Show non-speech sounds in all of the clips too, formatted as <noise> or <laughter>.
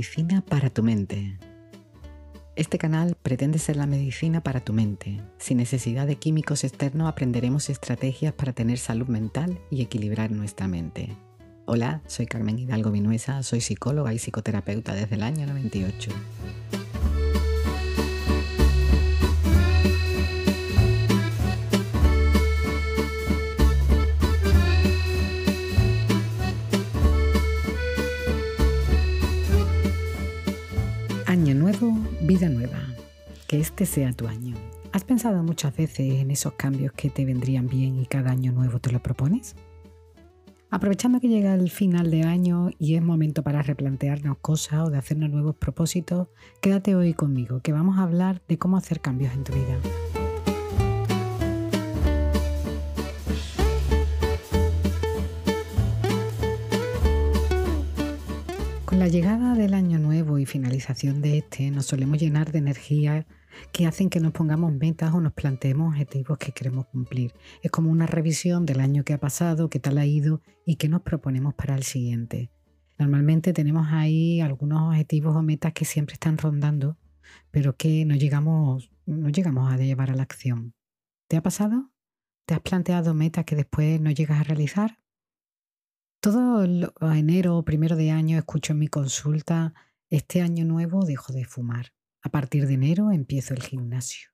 medicina para tu mente. Este canal pretende ser la medicina para tu mente. Sin necesidad de químicos externos aprenderemos estrategias para tener salud mental y equilibrar nuestra mente. Hola, soy Carmen Hidalgo Vinuesa, soy psicóloga y psicoterapeuta desde el año 98. Que este sea tu año. ¿Has pensado muchas veces en esos cambios que te vendrían bien y cada año nuevo te lo propones? Aprovechando que llega el final de año y es momento para replantearnos cosas o de hacernos nuevos propósitos, quédate hoy conmigo, que vamos a hablar de cómo hacer cambios en tu vida. Con la llegada del año nuevo y finalización de este, nos solemos llenar de energía que hacen que nos pongamos metas o nos planteemos objetivos que queremos cumplir. Es como una revisión del año que ha pasado, qué tal ha ido y qué nos proponemos para el siguiente. Normalmente tenemos ahí algunos objetivos o metas que siempre están rondando, pero que no llegamos, no llegamos a llevar a la acción. ¿Te ha pasado? ¿Te has planteado metas que después no llegas a realizar? Todo enero o primero de año escucho en mi consulta, este año nuevo dejo de fumar. A partir de enero empiezo el gimnasio.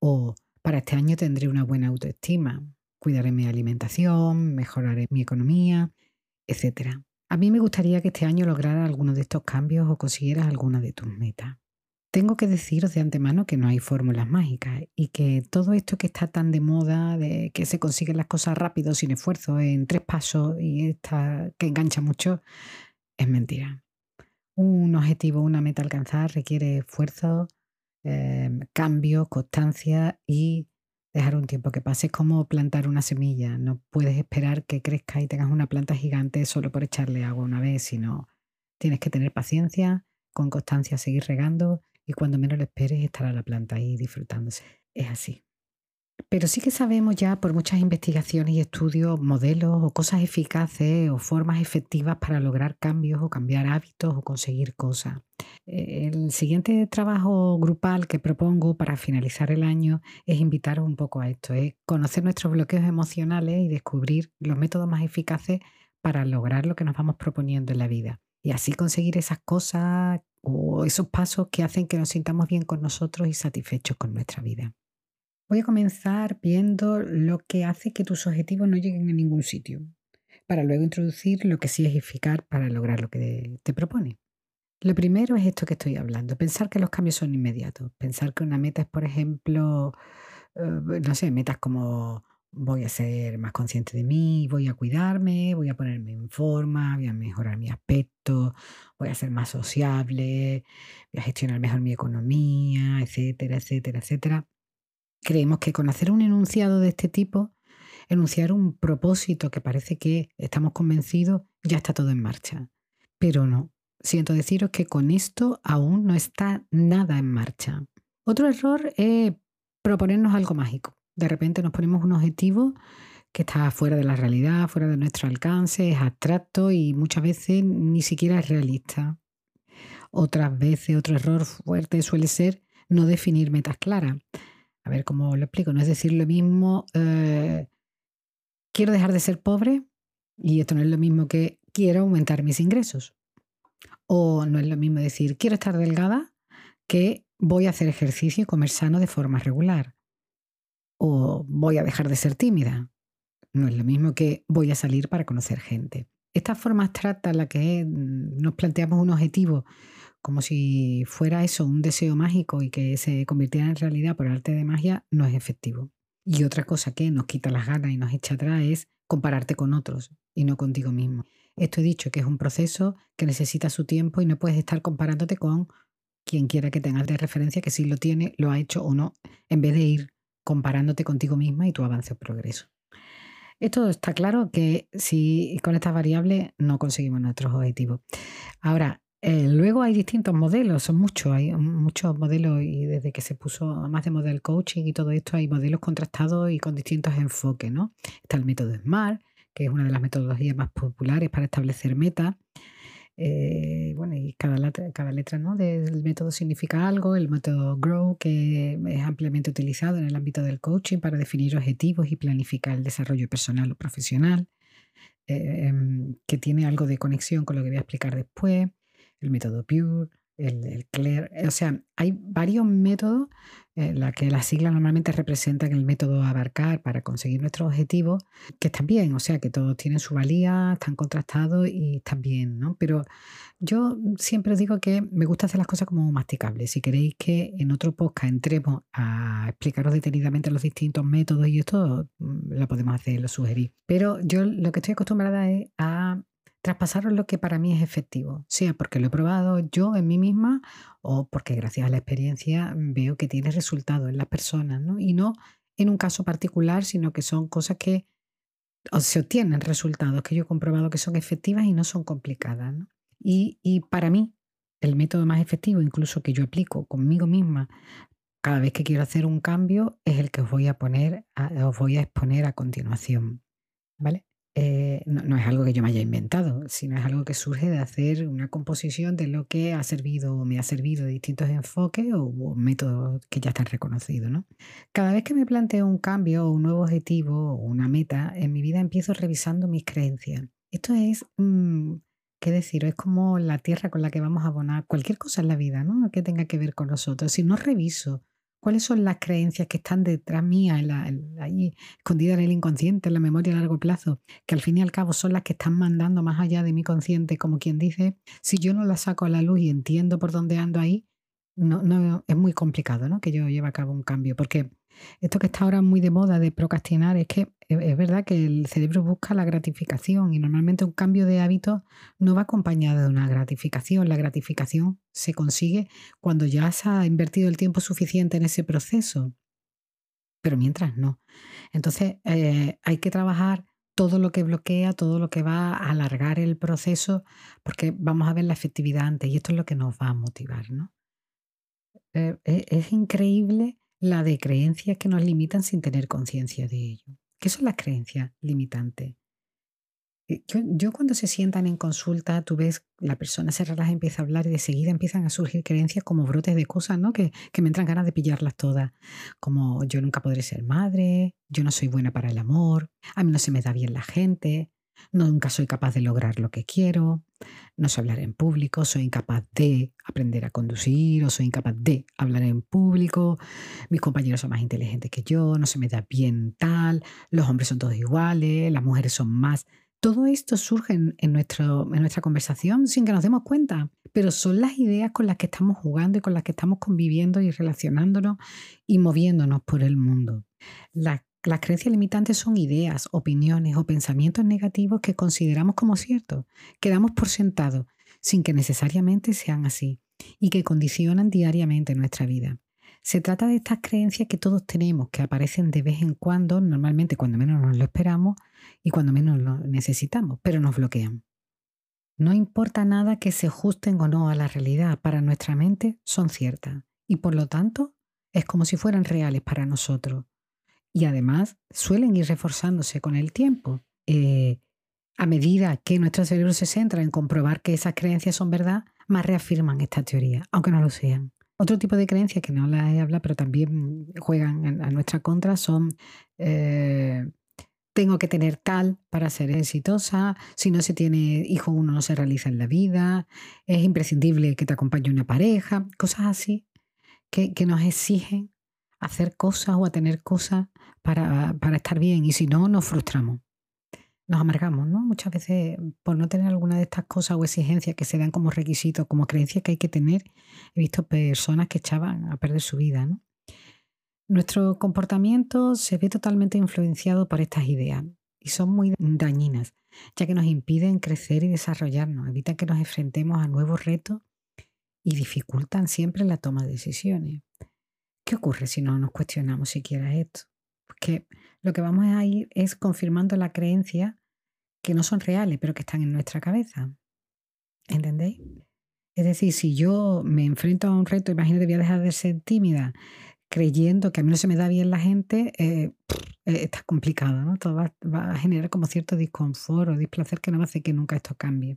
O para este año tendré una buena autoestima, cuidaré mi alimentación, mejoraré mi economía, etc. A mí me gustaría que este año lograra alguno de estos cambios o consiguieras alguna de tus metas. Tengo que deciros de antemano que no hay fórmulas mágicas y que todo esto que está tan de moda, de que se consiguen las cosas rápido, sin esfuerzo, en tres pasos y esta que engancha mucho, es mentira. Un objetivo, una meta alcanzar requiere esfuerzo, em, cambio, constancia y dejar un tiempo que pase. Es como plantar una semilla. No puedes esperar que crezca y tengas una planta gigante solo por echarle agua una vez, sino tienes que tener paciencia, con constancia seguir regando y cuando menos lo esperes estará la planta ahí disfrutándose. Es así. Pero sí que sabemos ya por muchas investigaciones y estudios modelos o cosas eficaces o formas efectivas para lograr cambios o cambiar hábitos o conseguir cosas. El siguiente trabajo grupal que propongo para finalizar el año es invitaros un poco a esto, es conocer nuestros bloqueos emocionales y descubrir los métodos más eficaces para lograr lo que nos vamos proponiendo en la vida. Y así conseguir esas cosas o esos pasos que hacen que nos sintamos bien con nosotros y satisfechos con nuestra vida. Voy a comenzar viendo lo que hace que tus objetivos no lleguen a ningún sitio, para luego introducir lo que sí es eficaz para lograr lo que te propone. Lo primero es esto que estoy hablando, pensar que los cambios son inmediatos, pensar que una meta es, por ejemplo, eh, no sé, metas como voy a ser más consciente de mí, voy a cuidarme, voy a ponerme en forma, voy a mejorar mi aspecto, voy a ser más sociable, voy a gestionar mejor mi economía, etcétera, etcétera, etcétera. Creemos que con hacer un enunciado de este tipo, enunciar un propósito que parece que estamos convencidos, ya está todo en marcha. Pero no. Siento deciros que con esto aún no está nada en marcha. Otro error es proponernos algo mágico. De repente nos ponemos un objetivo que está fuera de la realidad, fuera de nuestro alcance, es abstracto y muchas veces ni siquiera es realista. Otras veces, otro error fuerte suele ser no definir metas claras. A ver cómo lo explico. No es decir lo mismo, eh, quiero dejar de ser pobre y esto no es lo mismo que quiero aumentar mis ingresos. O no es lo mismo decir quiero estar delgada que voy a hacer ejercicio y comer sano de forma regular o voy a dejar de ser tímida. No es lo mismo que voy a salir para conocer gente. Esta forma abstracta en la que mm, nos planteamos un objetivo como si fuera eso, un deseo mágico y que se convirtiera en realidad por arte de magia, no es efectivo. Y otra cosa que nos quita las ganas y nos echa atrás es compararte con otros y no contigo mismo. Esto he dicho que es un proceso que necesita su tiempo y no puedes estar comparándote con quien quiera que tengas de referencia que si lo tiene, lo ha hecho o no, en vez de ir comparándote contigo misma y tu avance o progreso. Esto está claro que si con estas variables no conseguimos nuestros objetivos. Ahora, eh, luego hay distintos modelos, son muchos, hay muchos modelos y desde que se puso más de model coaching y todo esto hay modelos contrastados y con distintos enfoques, ¿no? Está el método SMART, que es una de las metodologías más populares para establecer metas. Eh, bueno, y cada letra, cada letra ¿no? del método significa algo. El método GROW, que es ampliamente utilizado en el ámbito del coaching para definir objetivos y planificar el desarrollo personal o profesional, eh, em, que tiene algo de conexión con lo que voy a explicar después. El método PURE, el, CLAIR. O sea, hay varios métodos en la que las siglas normalmente representan el método abarcar para conseguir nuestros objetivos, que están bien, o sea, que todos tienen su valía, están contrastados y están bien, ¿no? Pero yo siempre digo que me gusta hacer las cosas como masticables. Si queréis que en otro podcast entremos a explicaros detenidamente los distintos métodos y esto, mm, lo podemos hacer, lo sugerí. Pero yo lo que estoy acostumbrada es a traspasaros lo que para mí es efectivo, sea porque lo he probado yo en mí misma o porque gracias a la experiencia veo que tiene resultado en las personas, ¿no? Y no en un caso particular, sino que son cosas que se obtienen resultados que yo he comprobado que son efectivas y no son complicadas. Y, y, para mí, el método más efectivo, incluso que yo aplico conmigo misma cada vez que quiero hacer un cambio, es el que os voy a poner, os voy a exponer a continuación. ¿Vale? Eh, no, es algo que yo me haya inventado, sino es algo que surge de hacer una composición de lo que ha servido o me ha servido de distintos enfoques o, métodos que ya están reconocidos. ¿no? Cada vez que me planteo un cambio o un nuevo objetivo o una meta en mi vida, empiezo revisando mis creencias. Esto es, mm, ¿qué decir? Es como la tierra con la que vamos a abonar cualquier cosa en la vida, ¿no? Que tenga que ver con nosotros. Si no reviso ¿Cuáles son las creencias que están detrás mía, ahí escondidas en el inconsciente, en la memoria a largo plazo, que al fin y al cabo son las que están mandando más allá de mi consciente, como quien dice, si yo no las saco a la luz y entiendo por dónde ando ahí, no, no, es muy complicado ¿no? que yo lleve a cabo un cambio, porque esto que está ahora muy de moda de procrastinar es que es verdad que el cerebro busca la gratificación y normalmente un cambio de hábito no va acompañado de una gratificación. La gratificación se consigue cuando ya se ha invertido el tiempo suficiente en ese proceso, pero mientras no. Entonces eh, hay que trabajar todo lo que bloquea, todo lo que va a alargar el proceso, porque vamos a ver la efectividad antes y esto es lo que nos va a motivar. ¿no? Eh, es increíble la de creencias que nos limitan sin tener conciencia de ello. ¿Qué son las creencias limitantes? Eh, yo, cuando se sientan en consulta, tú ves la persona se relaja, empieza a hablar y de seguida empiezan a surgir creencias como brotes de cosas, ¿no? Que, que me entran ganas de pillarlas todas. Como yo nunca podré ser madre, yo no soy buena para el amor, a mí no se me da bien la gente, Nunca soy capaz de lograr lo que quiero, no sé hablar en público, soy incapaz de aprender a conducir o soy incapaz de hablar en público, mis compañeros son más inteligentes que yo, no se me da bien tal, los hombres son todos iguales, las mujeres son más. Todo esto surge en, nuestra conversación sin que nos demos cuenta, pero son las ideas con las que estamos jugando y con las que estamos conviviendo y relacionándonos y moviéndonos por el mundo. Las creencias limitantes son ideas, opiniones o pensamientos negativos que consideramos como ciertos, que damos por sentado, sin que necesariamente sean así, y que condicionan diariamente nuestra vida. Se trata de estas creencias que todos tenemos, que aparecen de vez en cuando, normalmente cuando menos nos lo esperamos y cuando menos lo necesitamos, pero nos bloquean. No importa nada que se ajusten o no a la realidad, para nuestra mente son ciertas y por lo tanto es como si fueran reales para nosotros y además suelen ir reforzándose con el tiempo. Eh, a medida que nuestro cerebro se centra en comprobar que esas creencias son verdad, más reafirman esta teoría, aunque no lo sean. Otro tipo de creencias que no las he hablado, pero también juegan a nuestra contra, son eh, tengo que tener tal para ser exitosa, si no se tiene hijo uno no se realiza en la vida, es imprescindible que te acompañe una pareja, cosas así que, que nos exigen hacer cosas o a tener cosas para, para estar bien y si no, nos frustramos. Nos amargamos, ¿no? Muchas veces por no tener alguna de estas cosas o exigencias que se dan como requisitos, como creencias que hay que tener, he visto personas que echaban a perder su vida. Nuestro comportamiento se ve totalmente influenciado por estas ideas y son muy dañinas, ya que nos impiden crecer y desarrollarnos, evitan que nos enfrentemos a nuevos retos y dificultan siempre la toma de decisiones. ¿Qué ocurre si no nos cuestionamos siquiera esto? Porque lo que vamos a ir es confirmando la creencia que no son reales, pero que están en nuestra cabeza. ¿Entendéis? Es decir, si yo me enfrento a un reto, imagínate, voy a dejar de ser tímida, creyendo que a mí no se me da bien la gente, eh, <sniffs> eh, está complicado, ¿no? Todo va, va, a generar como cierto disconfort o displacer que no hacer que nunca esto cambie.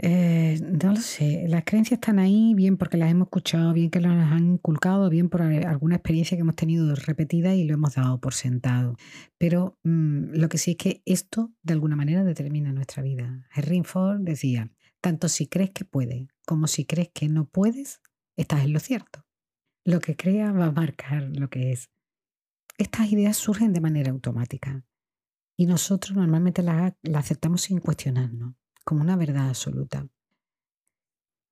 Eh, no lo sé, las creencias están ahí bien porque las hemos escuchado, bien que las han inculcado, bien por alguna experiencia que hemos tenido repetida y lo hemos dado por sentado. Pero mm, lo que sí es que esto de alguna manera determina nuestra vida. Henry Ford decía, tanto si crees que puedes como si crees que no puedes, estás en lo cierto. Lo que creas va a marcar lo que es. Estas ideas surgen de manera automática y nosotros normalmente las aceptamos sin cuestionarnos como una verdad absoluta.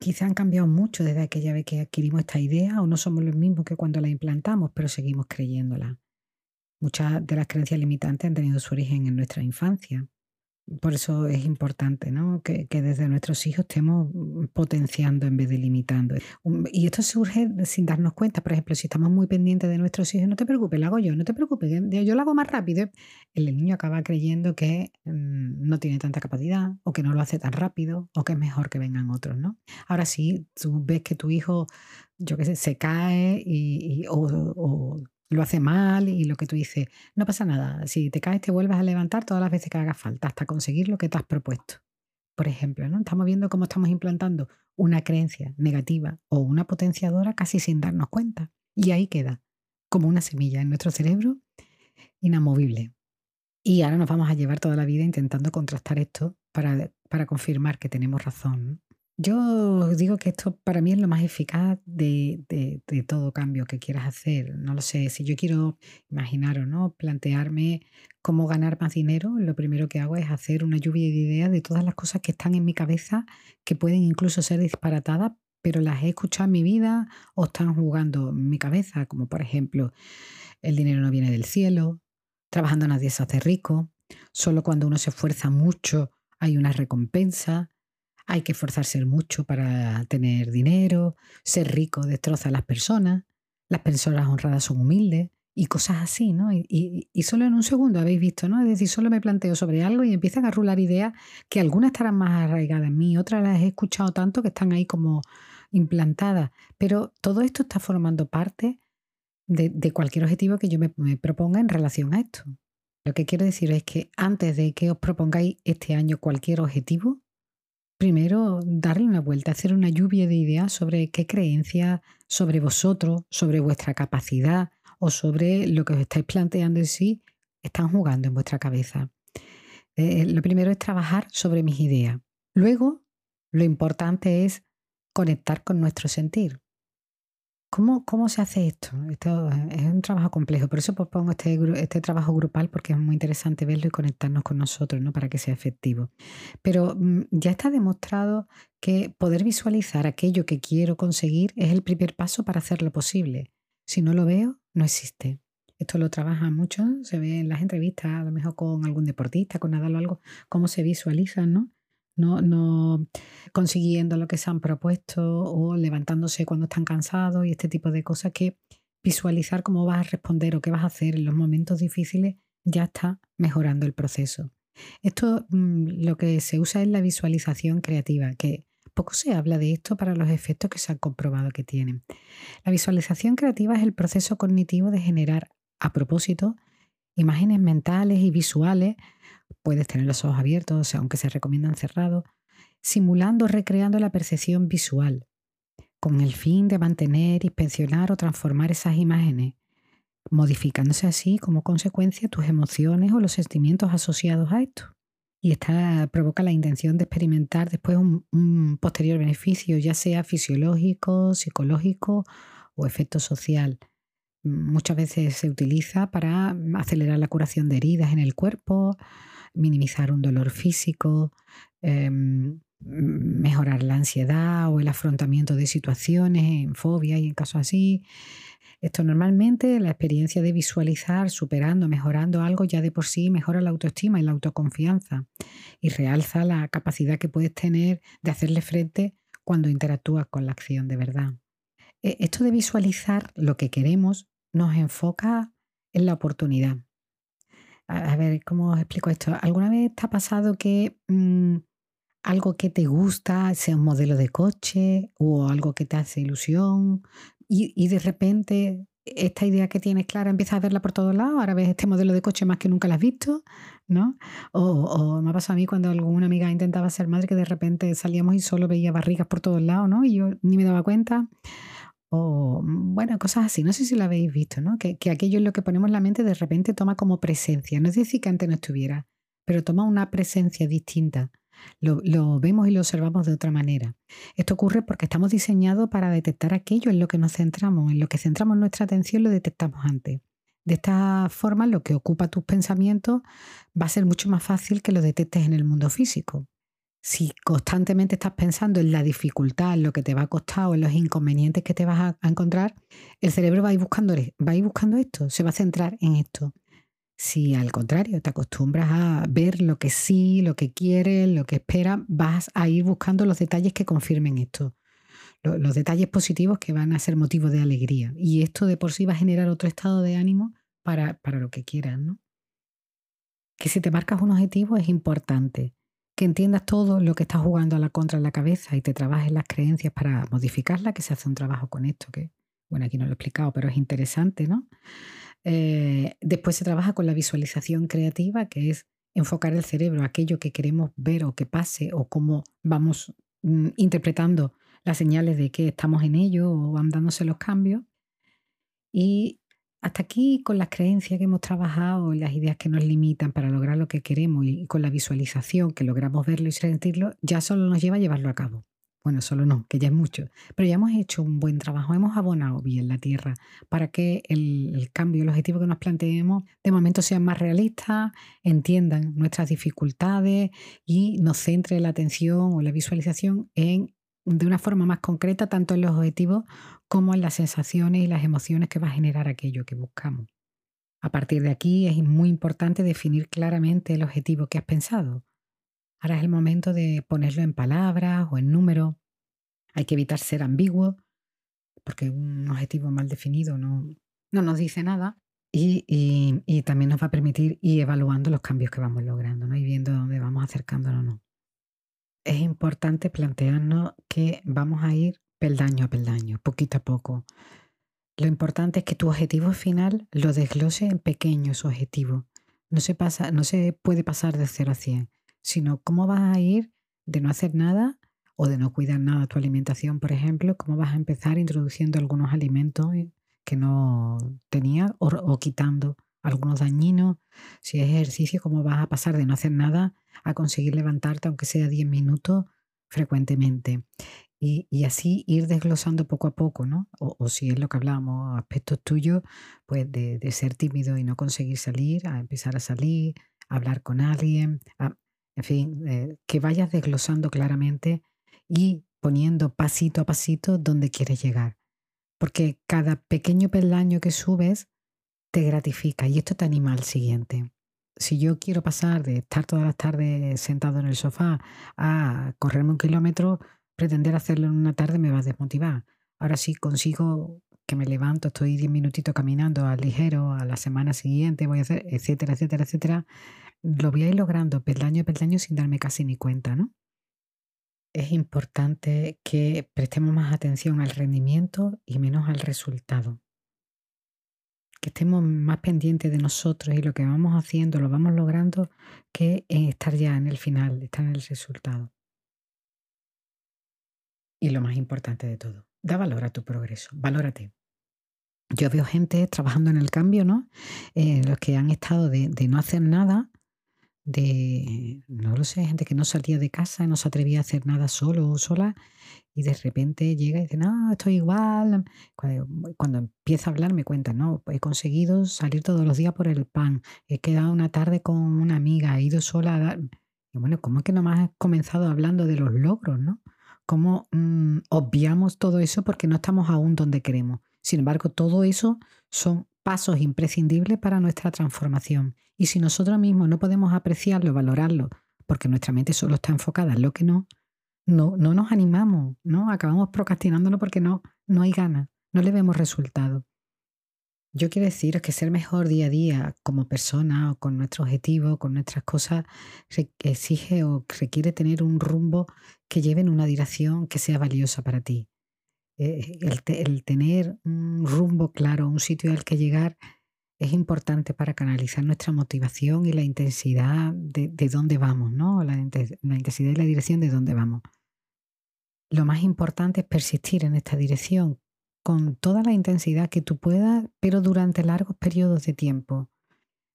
Quizá han cambiado mucho desde aquella vez que adquirimos esta idea o no somos los mismos que cuando la implantamos, pero seguimos creyéndola. Muchas de las creencias limitantes han tenido su origen en nuestra infancia por eso es importante ¿no? que, desde nuestros hijos estemos potenciando en vez de limitando. Y esto surge sin darnos cuenta. Por ejemplo, si estamos muy pendientes de nuestros hijos, no te preocupes, lo hago yo, no te preocupes, yo lo hago más rápido. El niño acaba creyendo que mm, no tiene tanta capacidad o que no lo hace tan rápido o que es mejor que vengan otros. ¿no? Ahora sí, tú ves que tu hijo, yo qué sé, se cae y, o lo hace mal y lo que tú dices, no pasa nada, si te caes te vuelves a levantar todas las veces que haga falta hasta conseguir lo que te has propuesto. Por ejemplo, ¿no? estamos viendo cómo estamos implantando una creencia negativa o una potenciadora casi sin darnos cuenta. Y ahí queda, como una semilla en nuestro cerebro, inamovible. Y ahora nos vamos a llevar toda la vida intentando contrastar esto para, para confirmar que tenemos razón. Yo digo que esto para mí es lo más eficaz de, todo cambio que quieras hacer. No lo sé, si yo quiero, imaginaros, ¿no? Plantearme cómo ganar más dinero, lo primero que hago es hacer una lluvia de ideas de todas las cosas que están en mi cabeza, que pueden incluso ser disparatadas, pero las he escuchado en mi vida o están jugando en mi cabeza, como por ejemplo, el dinero no viene del cielo, trabajando nadie se hace rico, solo cuando uno se esfuerza mucho hay una recompensa hay que esforzarse mucho para tener dinero, ser rico destroza a las personas, las personas honradas son humildes y cosas así, ¿no? Y, solo en un segundo habéis visto, ¿no? Es decir, solo me planteo sobre algo y empiezan a rular ideas que algunas estarán más arraigadas en mí, otras las he escuchado tanto que están ahí como implantadas, pero todo esto está formando parte de, cualquier objetivo que yo me proponga en relación a esto. Lo que quiero decir es que antes de que os propongáis este año cualquier objetivo, primero darle una vuelta, hacer una lluvia de ideas sobre qué creencias, sobre vosotros, sobre vuestra capacidad o sobre lo que os estáis planteando en sí, están jugando en vuestra cabeza. Eh, lo primero es trabajar sobre mis ideas. Luego, lo importante es conectar con nuestro sentir. ¿Cómo, se hace esto? Esto es un trabajo complejo, por eso propongo este, este trabajo grupal porque es muy interesante verlo y conectarnos con nosotros, ¿no? Para que sea efectivo. Pero mm, ya está demostrado que poder visualizar aquello que quiero conseguir es el primer paso para hacerlo posible. Si no lo veo, no existe. Esto lo trabaja mucho, se ve en las entrevistas, a lo mejor con algún deportista, con nada o algo, cómo se visualizan, ¿no? No, consiguiendo lo que se han propuesto o levantándose cuando están cansados y este tipo de cosas que visualizar cómo vas a responder o qué vas a hacer en los momentos difíciles ya está mejorando el proceso. Esto mm, lo que se usa es la visualización creativa, que poco se habla de esto para los efectos que se han comprobado que tienen. La visualización creativa es el proceso cognitivo de generar a propósito imágenes mentales y visuales Puedes tener los ojos abiertos, aunque se recomiendan cerrados, simulando o recreando la percepción visual, con el fin de mantener, inspeccionar o transformar esas imágenes, modificándose así como consecuencia tus emociones o los sentimientos asociados a esto. Y esta provoca la intención de experimentar después un, un posterior beneficio, ya sea fisiológico, psicológico o efecto social muchas veces se utiliza para acelerar la curación de heridas en el cuerpo, minimizar un dolor físico, em, mejorar la ansiedad o el afrontamiento de situaciones en fobia y en casos así. Esto normalmente, la experiencia de visualizar, superando, mejorando algo, ya de por sí mejora la autoestima y la autoconfianza y realza la capacidad que puedes tener de hacerle frente cuando interactúas con la acción de verdad. E, esto de visualizar lo que queremos nos enfoca en la oportunidad. A, ver, ¿cómo os explico esto? ¿Alguna vez te ha pasado que mm, algo que te gusta sea un modelo de coche o algo que te hace ilusión y, de repente esta idea que tienes clara empiezas a verla por todos lados, ahora ves este modelo de coche más que nunca la has visto, ¿no? O, me ha pasado a mí cuando alguna amiga intentaba ser madre que de repente salíamos y solo veía barrigas por todos lados, ¿no? Y yo ni me daba cuenta. O, bueno, cosas así, no sé si lo habéis visto, ¿no? Que, que aquello en lo que ponemos la mente de repente toma como presencia, no es decir que antes no estuviera, pero toma una presencia distinta. Lo, vemos y lo observamos de otra manera. Esto ocurre porque estamos diseñados para detectar aquello en lo que nos centramos, en lo que centramos nuestra atención lo detectamos antes. De esta forma, lo que ocupa tus pensamientos va a ser mucho más fácil que lo detectes en el mundo físico. Si constantemente estás pensando en la dificultad, en lo que te va a costar o en los inconvenientes que te vas a, encontrar, el cerebro va a buscando, va a ir buscando esto, se va a centrar en esto. Si al contrario te acostumbras a ver lo que sí, lo que quieres, lo que esperas, vas a ir buscando los detalles que confirmen esto. Los, detalles positivos que van a ser motivo de alegría. Y esto de por sí va a generar otro estado de ánimo para, para lo que quieras, ¿no? Que si te marcas un objetivo es importante. Que entiendas todo lo que estás jugando a la contra en la cabeza y te trabajes las creencias para modificarla, que se hace un trabajo con esto, que, bueno, aquí no lo he explicado, pero es interesante, ¿no? Eh, después se trabaja con la visualización creativa, que es enfocar el cerebro a aquello que queremos ver o que pase o cómo vamos mm, interpretando las señales de que estamos en ello o van dándose los cambios. Y hasta aquí con las creencias que hemos trabajado, las ideas que nos limitan para lograr lo que queremos y con la visualización que logramos verlo y sentirlo, ya solo nos lleva a llevarlo a cabo. Bueno, solo no, que ya es mucho. Pero ya hemos hecho un buen trabajo, hemos abonado bien la tierra para que el, cambio, el objetivo que nos planteemos, de momento sean más realistas, entiendan nuestras dificultades y nos centre la atención o la visualización en de una forma más concreta, tanto en los objetivos como en las sensaciones y las emociones que va a generar aquello que buscamos. A partir de aquí es muy importante definir claramente el objetivo que has pensado Ahora es el momento de ponerlo en palabras o en números. Hay que evitar ser ambiguo, porque un objetivo mal definido no, no nos dice nada. Y, también nos va a permitir ir evaluando los cambios que vamos logrando ¿no? y viendo dónde vamos acercándonos o no. Es importante plantearnos que vamos a ir peldaño a peldaño, poquito a poco. Lo importante es que tu objetivo final lo desglose en pequeños objetivos. No se, pasa, no se puede pasar de 0 a 100 sino cómo vas a ir de no hacer nada o de no cuidar nada tu alimentación, por ejemplo, cómo vas a empezar introduciendo algunos alimentos que no tenías o, quitando algunos dañinos. Si es ejercicio, cómo vas a pasar de no hacer nada a conseguir levantarte, aunque sea 10 minutos, frecuentemente. Y, así ir desglosando poco a poco, ¿no? O, si es lo que hablamos, aspectos tuyos, pues de, ser tímido y no conseguir salir, a empezar a salir, a hablar con alguien, a, en fin, eh, que vayas desglosando claramente y poniendo pasito a pasito donde quieres llegar. Porque cada pequeño peldaño que subes te gratifica y esto te anima al siguiente. Si yo quiero pasar de estar todas las tardes sentado en el sofá a correrme un kilómetro, pretender hacerlo en una tarde me va a desmotivar. Ahora sí consigo que me levanto, estoy 10 minutitos caminando al ligero, a la semana siguiente voy a hacer, etcétera, etcétera, etcétera, lo voy a ir logrando peldaño a peldaño sin darme casi ni cuenta, ¿no? Es importante que prestemos más atención al rendimiento y menos al resultado. Estemos más pendientes de nosotros y lo que vamos haciendo, lo vamos logrando, que estar ya en el final, estar en el resultado. Y lo más importante de todo, da valor a tu progreso, valórate. Yo veo gente trabajando en el cambio, ¿no? Eh, los que han estado de no hacer nada de, no lo sé, gente que no salía de casa, no se atrevía a hacer nada solo o sola y de repente llega y dice, no, estoy igual. Cuando, empieza a hablar me cuenta, no, he conseguido salir todos los días por el pan, he quedado una tarde con una amiga, he ido sola a dar... Y bueno, ¿cómo es que nomás has comenzado hablando de los logros, no? ¿Cómo mm, obviamos todo eso porque no estamos aún donde queremos? Sin embargo, todo eso son pasos imprescindibles para nuestra transformación. Y si nosotros mismos no podemos apreciarlo, valorarlo, porque nuestra mente solo está enfocada en lo que no, no, no nos animamos, ¿no? Acabamos procrastinándolo porque no, no hay ganas, no le vemos resultado. Yo quiero decir que ser mejor día a día como persona o con nuestro objetivo, con nuestras cosas, exige o requiere tener un rumbo que lleve en una dirección que sea valiosa para ti. Eh, el, tener un rumbo claro, un sitio al que llegar, es importante para canalizar nuestra motivación y la intensidad de, dónde vamos, ¿no? La, la intensidad y la dirección de dónde vamos. Lo más importante es persistir en esta dirección con toda la intensidad que tú puedas, pero durante largos periodos de tiempo.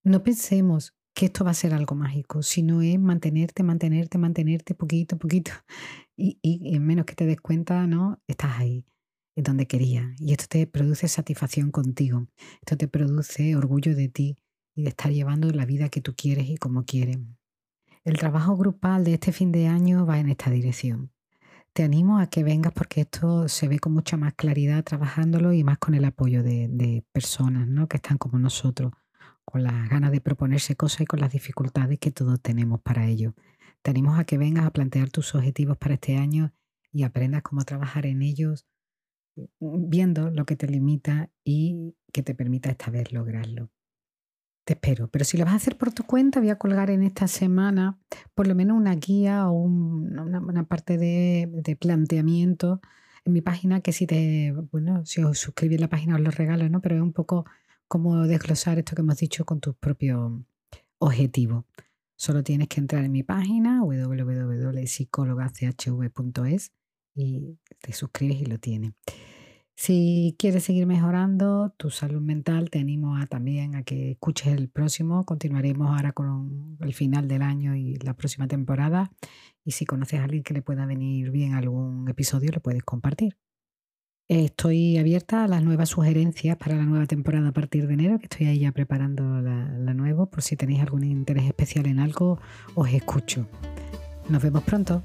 No pensemos que esto va a ser algo mágico, sino es mantenerte, mantenerte, mantenerte poquito, poquito. <laughs> Y, en menos que te des cuenta, ¿no? Estás ahí, en donde querías. Y esto te produce satisfacción contigo. Esto te produce orgullo de ti y de estar llevando la vida que tú quieres y como quieres. El trabajo grupal de este fin de año va en esta dirección. Te animo a que vengas porque esto se ve con mucha más claridad trabajándolo y más con el apoyo de, de personas ¿no? que están como nosotros con las ganas de proponerse cosas y con las dificultades que todos tenemos para ello. Te animo a que vengas a plantear tus objetivos para este año y aprendas cómo trabajar en ellos, mm, viendo lo que te limita y que te permita esta vez lograrlo. Te espero, pero si lo vas a hacer por tu cuenta, voy a colgar en esta semana por lo menos una guía o una, parte de, planteamiento en mi página que si te, bueno, si os suscribís la página os lo regalo, ¿no? Pero es un poco cómo desglosar esto que hemos dicho con tus propios objetivos. Solo tienes que entrar en mi página www.psicologachv.es y te suscribes y lo tienes. Si quieres seguir mejorando tu salud mental, te animo a, también a que escuches el próximo. Continuaremos ahora con el final del año y la próxima temporada. Y si conoces a alguien que le pueda venir bien algún episodio, lo puedes compartir. Estoy abierta a las nuevas sugerencias para la nueva temporada a partir de enero, que estoy ahí ya preparando la, la nueva. Por si tenéis algún interés especial en algo, os escucho. Nos vemos pronto.